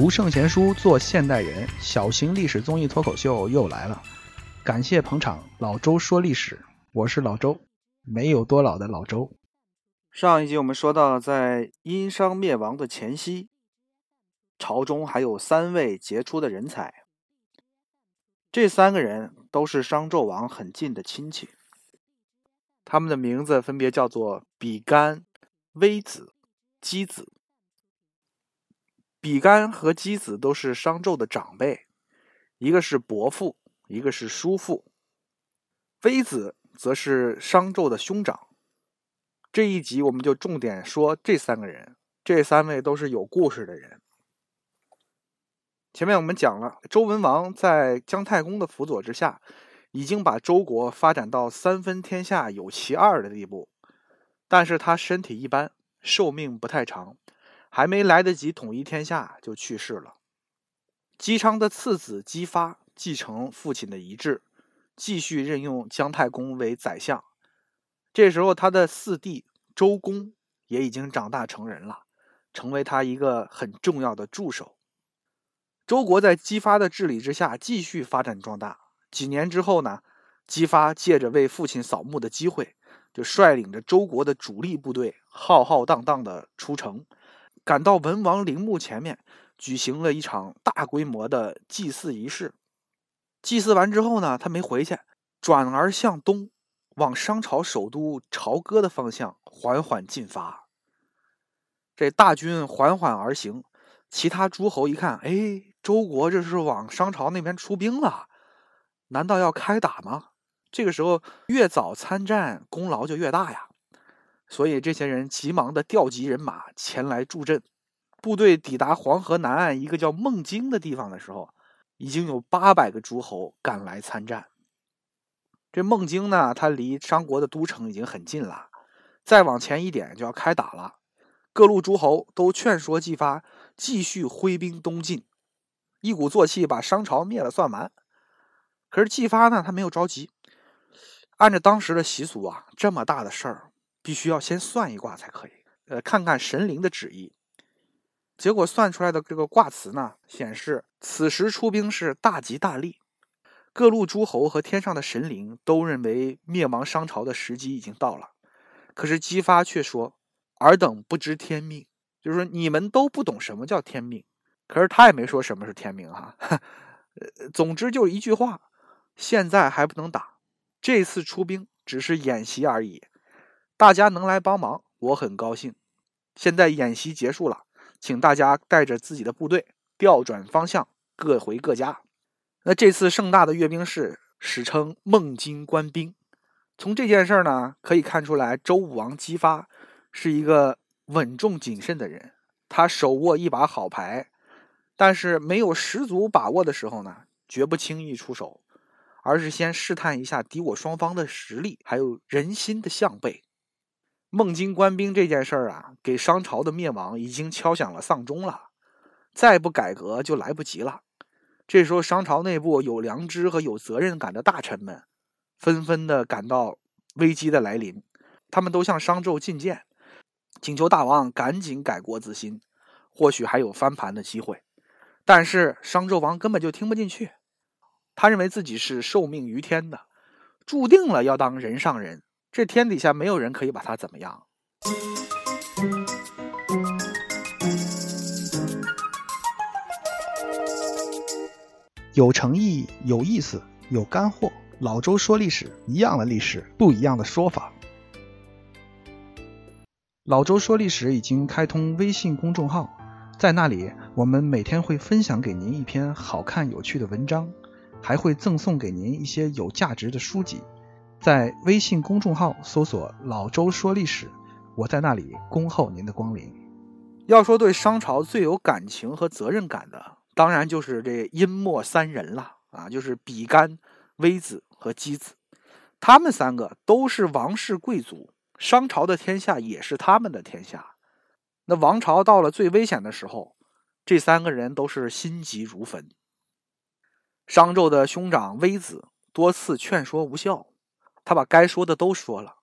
读圣贤书，做现代人，小型历史综艺脱口秀又来了。感谢捧场，老周说历史，我是老周，没有多老的老周。上一集我们说到，在殷商灭亡的前夕，朝中还有三位杰出的人才。这三个人都是商纣王很近的亲戚，他们的名字分别叫做比干、微子、箕子。比干和箕子都是商纣的长辈，一个是伯父，一个是叔父。微子则是商纣的兄长。这一集我们就重点说这三个人，这三位都是有故事的人。前面我们讲了，周文王在姜太公的辅佐之下，已经把周国发展到三分天下有其二的地步，但是他身体一般，寿命不太长。还没来得及统一天下，就去世了。姬昌的次子姬发继承父亲的遗志，继续任用姜太公为宰相。这时候，他的四弟周公也已经长大成人了，成为他一个很重要的助手。周国在姬发的治理之下继续发展壮大。几年之后呢，姬发借着为父亲扫墓的机会，就率领着周国的主力部队浩浩荡荡的出城。赶到文王陵墓前面，举行了一场大规模的祭祀仪式。祭祀完之后呢，他没回去，转而向东，往商朝首都朝歌的方向缓缓进发。这大军缓缓而行，其他诸侯一看，哎，周国这是往商朝那边出兵了，难道要开打吗？这个时候越早参战，功劳就越大呀。所以这些人急忙的调集人马前来助阵。部队抵达黄河南岸一个叫孟津的地方的时候，已经有八百个诸侯赶来参战。这孟津呢，它离商国的都城已经很近了，再往前一点就要开打了。各路诸侯都劝说姬发继续挥兵东进，一鼓作气把商朝灭了算完。可是姬发呢，他没有着急，按照当时的习俗啊，这么大的事儿。必须要先算一卦才可以，呃，看看神灵的旨意。结果算出来的这个卦辞呢，显示此时出兵是大吉大利，各路诸侯和天上的神灵都认为灭亡商朝的时机已经到了。可是姬发却说：“尔等不知天命，就是说你们都不懂什么叫天命。”可是他也没说什么是天命哈。呃，总之就一句话：现在还不能打，这次出兵只是演习而已。大家能来帮忙，我很高兴。现在演习结束了，请大家带着自己的部队调转方向，各回各家。那这次盛大的阅兵式史称孟津官兵。从这件事儿呢，可以看出来，周武王姬发是一个稳重谨慎的人。他手握一把好牌，但是没有十足把握的时候呢，绝不轻易出手，而是先试探一下敌我双方的实力，还有人心的向背。孟津官兵这件事儿啊，给商朝的灭亡已经敲响了丧钟了。再不改革就来不及了。这时候，商朝内部有良知和有责任感的大臣们，纷纷的感到危机的来临。他们都向商纣进谏，请求大王赶紧改过自新，或许还有翻盘的机会。但是商纣王根本就听不进去，他认为自己是受命于天的，注定了要当人上人。这天底下没有人可以把他怎么样。有诚意、有意思、有干货。老周说历史，一样的历史，不一样的说法。老周说历史已经开通微信公众号，在那里我们每天会分享给您一篇好看有趣的文章，还会赠送给您一些有价值的书籍。在微信公众号搜索“老周说历史”，我在那里恭候您的光临。要说对商朝最有感情和责任感的，当然就是这殷末三人了啊，就是比干、微子和箕子。他们三个都是王室贵族，商朝的天下也是他们的天下。那王朝到了最危险的时候，这三个人都是心急如焚。商纣的兄长微子多次劝说无效。他把该说的都说了，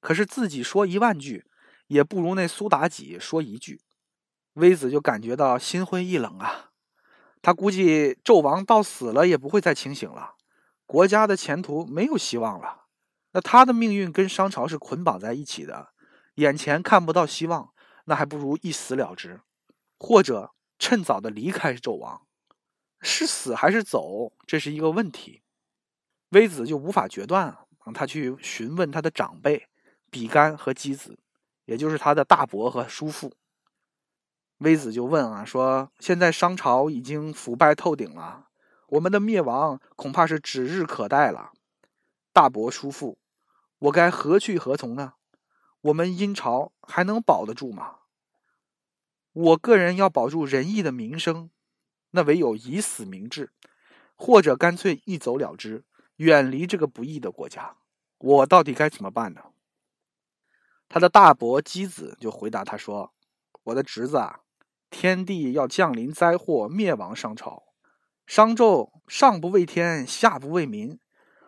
可是自己说一万句，也不如那苏妲己说一句。微子就感觉到心灰意冷啊，他估计纣王到死了也不会再清醒了，国家的前途没有希望了。那他的命运跟商朝是捆绑在一起的，眼前看不到希望，那还不如一死了之，或者趁早的离开纣王。是死还是走，这是一个问题。微子就无法决断，让他去询问他的长辈比干和箕子，也就是他的大伯和叔父。微子就问啊，说现在商朝已经腐败透顶了，我们的灭亡恐怕是指日可待了。大伯叔父，我该何去何从呢？我们殷朝还能保得住吗？我个人要保住仁义的名声，那唯有以死明志，或者干脆一走了之，远离这个不义的国家。我到底该怎么办呢？他的大伯箕子就回答他说：“我的侄子啊。”天地要降临灾祸，灭亡商朝。商纣上不为天，下不为民，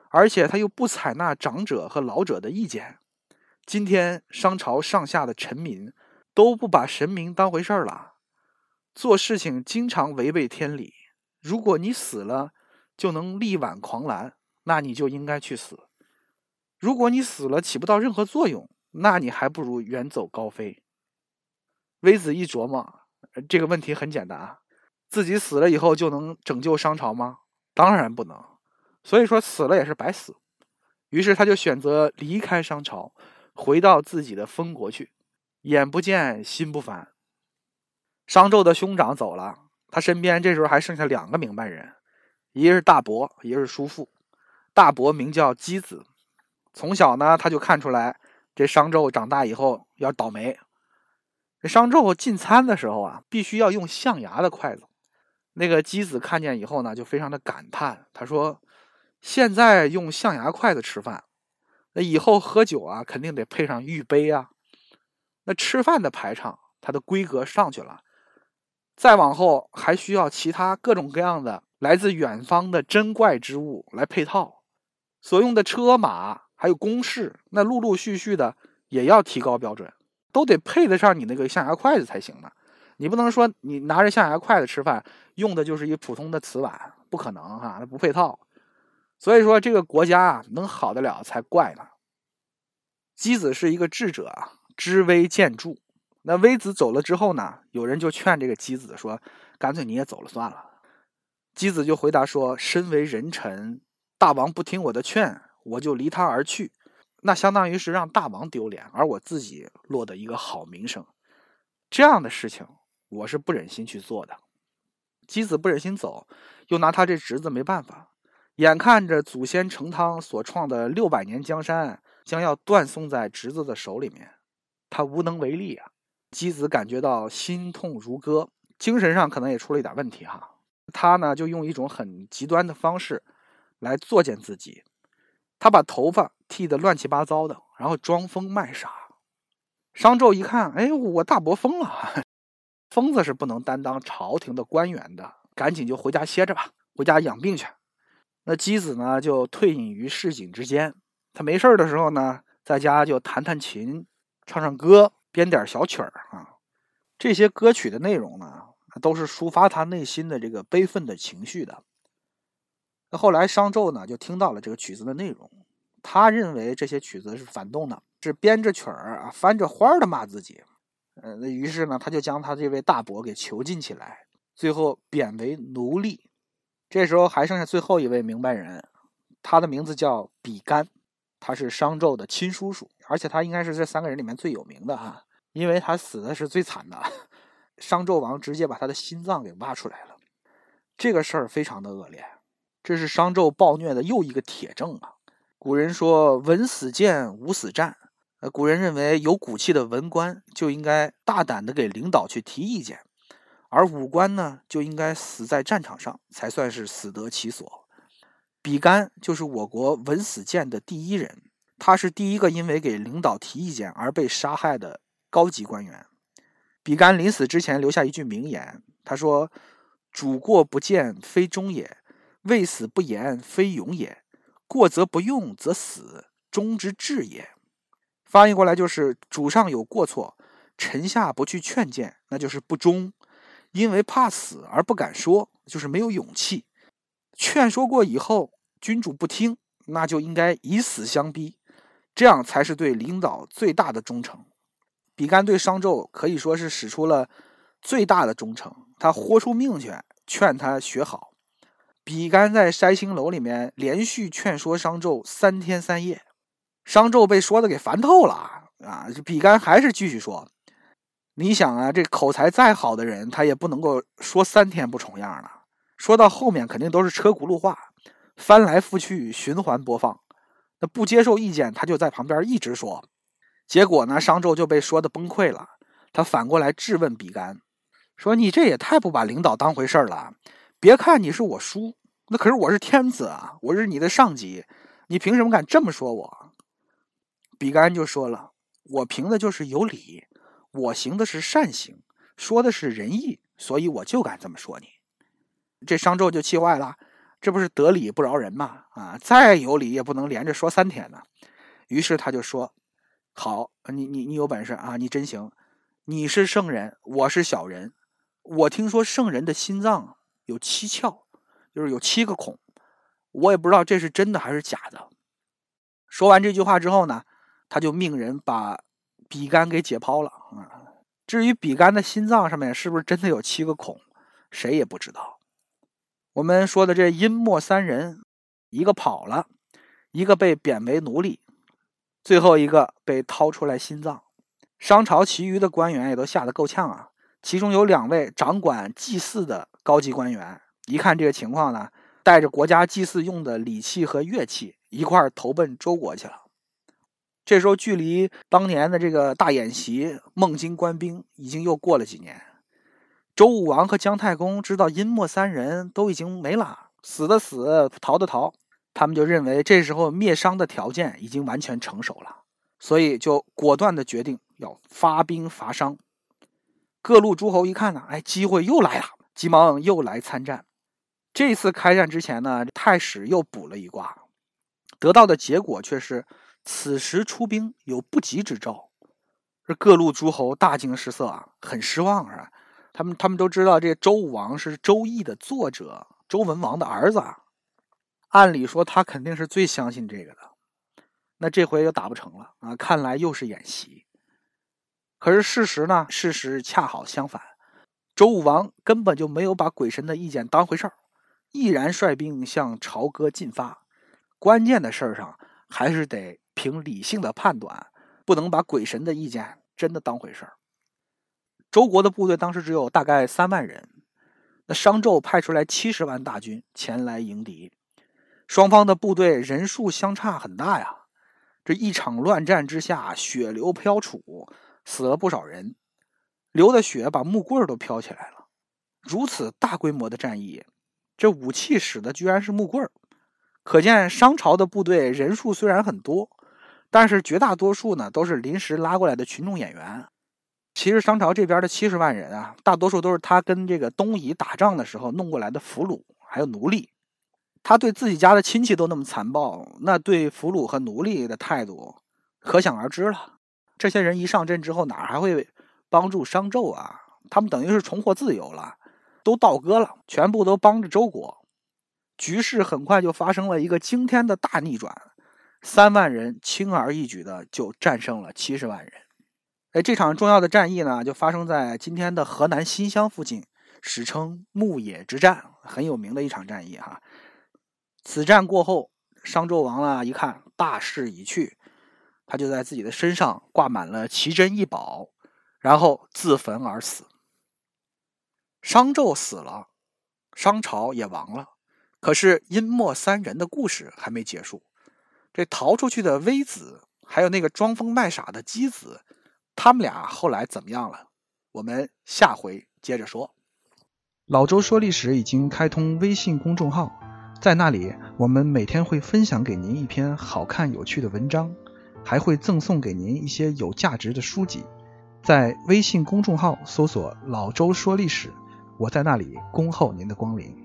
而且他又不采纳长者和老者的意见。今天商朝上下的臣民都不把神明当回事儿了，做事情经常违背天理。如果你死了就能力挽狂澜，那你就应该去死；如果你死了起不到任何作用，那你还不如远走高飞。微子一琢磨。这个问题很简单啊，自己死了以后就能拯救商朝吗？当然不能。所以说死了也是白死。于是他就选择离开商朝，回到自己的封国去。眼不见心不烦。商纣的兄长走了，他身边这时候还剩下两个明白人，一个是大伯，一个是叔父。大伯名叫箕子，从小呢他就看出来这商纣长大以后要倒霉。这商纣进餐的时候啊，必须要用象牙的筷子。那个箕子看见以后呢，就非常的感叹，他说：“现在用象牙筷子吃饭，那以后喝酒啊，肯定得配上玉杯啊。那吃饭的排场，它的规格上去了，再往后还需要其他各种各样的来自远方的珍怪之物来配套，所用的车马还有公式，那陆陆续续的也要提高标准。”都得配得上你那个象牙筷子才行呢，你不能说你拿着象牙筷子吃饭，用的就是一普通的瓷碗，不可能哈，那不配套。所以说这个国家，能好得了才怪呢。箕子是一个智者啊，知微见著。那微子走了之后呢，有人就劝这个箕子说：“干脆你也走了算了。”箕子就回答说：“身为人臣，大王不听我的劝，我就离他而去。”那相当于是让大王丢脸，而我自己落得一个好名声，这样的事情我是不忍心去做的。箕子不忍心走，又拿他这侄子没办法，眼看着祖先成汤所创的六百年江山将要断送在侄子的手里面，他无能为力啊。箕子感觉到心痛如割，精神上可能也出了一点问题哈。他呢就用一种很极端的方式来作践自己。他把头发剃得乱七八糟的，然后装疯卖傻。商纣一看，哎，我大伯疯了，疯子是不能担当朝廷的官员的，赶紧就回家歇着吧，回家养病去。那箕子呢，就退隐于市井之间。他没事的时候呢，在家就弹弹琴，唱唱歌，编点小曲儿啊。这些歌曲的内容呢，都是抒发他内心的这个悲愤的情绪的。那后来商纣呢，就听到了这个曲子的内容，他认为这些曲子是反动的，是编着曲儿啊，翻着花儿的骂自己。呃，那于是呢，他就将他这位大伯给囚禁起来，最后贬为奴隶。这时候还剩下最后一位明白人，他的名字叫比干，他是商纣的亲叔叔，而且他应该是这三个人里面最有名的哈，因为他死的是最惨的，商纣王直接把他的心脏给挖出来了。这个事儿非常的恶劣。这是商纣暴虐的又一个铁证啊！古人说“文死谏，武死战”。呃，古人认为有骨气的文官就应该大胆的给领导去提意见，而武官呢就应该死在战场上，才算是死得其所。比干就是我国文死谏的第一人，他是第一个因为给领导提意见而被杀害的高级官员。比干临死之前留下一句名言，他说：“主过不谏，非忠也。”未死不言，非勇也；过则不用，则死，忠之至也。翻译过来就是：主上有过错，臣下不去劝谏，那就是不忠；因为怕死而不敢说，就是没有勇气。劝说过以后，君主不听，那就应该以死相逼，这样才是对领导最大的忠诚。比干对商纣可以说是使出了最大的忠诚，他豁出命去劝他学好。比干在筛星楼里面连续劝说商纣三天三夜，商纣被说的给烦透了啊！比干还是继续说。你想啊，这口才再好的人，他也不能够说三天不重样了。说到后面，肯定都是车轱辘话，翻来覆去循环播放。那不接受意见，他就在旁边一直说。结果呢，商纣就被说的崩溃了。他反过来质问比干，说：“你这也太不把领导当回事了。别看你是我叔，那可是我是天子啊，我是你的上级，你凭什么敢这么说我？”比干就说了：“我凭的就是有理。”我行的是善行，说的是仁义，所以我就敢这么说你。这商纣就气坏了，这不是得理不饶人吗？啊，再有理也不能连着说三天呢。于是他就说：“好，你你你有本事啊，你真行。你是圣人，我是小人。我听说圣人的心脏有七窍，就是有七个孔，我也不知道这是真的还是假的。”说完这句话之后呢，他就命人把。比干给解剖了啊！至于比干的心脏上面是不是真的有七个孔，谁也不知道。我们说的这阴末三人，一个跑了，一个被贬为奴隶，最后一个被掏出来心脏。商朝其余的官员也都吓得够呛啊！其中有两位掌管祭祀的高级官员，一看这个情况呢，带着国家祭祀用的礼器和乐器，一块投奔周国去了。这时候，距离当年的这个大演习孟津官兵已经又过了几年。周武王和姜太公知道殷末三人都已经没了，死的死，逃的逃，他们就认为这时候灭商的条件已经完全成熟了，所以就果断的决定要发兵伐商。各路诸侯一看呢，哎，机会又来了，急忙又来参战。这次开战之前呢，太史又卜了一卦，得到的结果却是。此时出兵有不吉之兆，这各路诸侯大惊失色啊，很失望啊。他们他们都知道，这周武王是《周易》的作者，周文王的儿子，啊按理说他肯定是最相信这个的。那这回又打不成了啊！看来又是演习。可是事实呢？事实恰好相反，周武王根本就没有把鬼神的意见当回事儿，毅然率兵向朝歌进发。关键的事儿上还是得。凭理性的判断，不能把鬼神的意见真的当回事儿。周国的部队当时只有大概三万人，那商纣派出来七十万大军前来迎敌，双方的部队人数相差很大呀。这一场乱战之下，血流飘杵，死了不少人，流的血把木棍都飘起来了。如此大规模的战役，这武器使的居然是木棍可见商朝的部队人数虽然很多。但是绝大多数呢都是临时拉过来的群众演员。其实商朝这边的七十万人啊，大多数都是他跟这个东夷打仗的时候弄过来的俘虏还有奴隶。他对自己家的亲戚都那么残暴，那对俘虏和奴隶的态度可想而知了。这些人一上阵之后，哪还会帮助商纣啊？他们等于是重获自由了，都倒戈了，全部都帮着周国。局势很快就发生了一个惊天的大逆转。三万人轻而易举的就战胜了七十万人，哎，这场重要的战役呢，就发生在今天的河南新乡附近，史称牧野之战，很有名的一场战役哈。此战过后，商纣王呢一看大势已去，他就在自己的身上挂满了奇珍异宝，然后自焚而死。商纣死了，商朝也亡了，可是殷末三人的故事还没结束。这逃出去的微子，还有那个装疯卖傻的姬子，他们俩后来怎么样了？我们下回接着说。老周说历史已经开通微信公众号，在那里我们每天会分享给您一篇好看有趣的文章，还会赠送给您一些有价值的书籍。在微信公众号搜索“老周说历史”，我在那里恭候您的光临。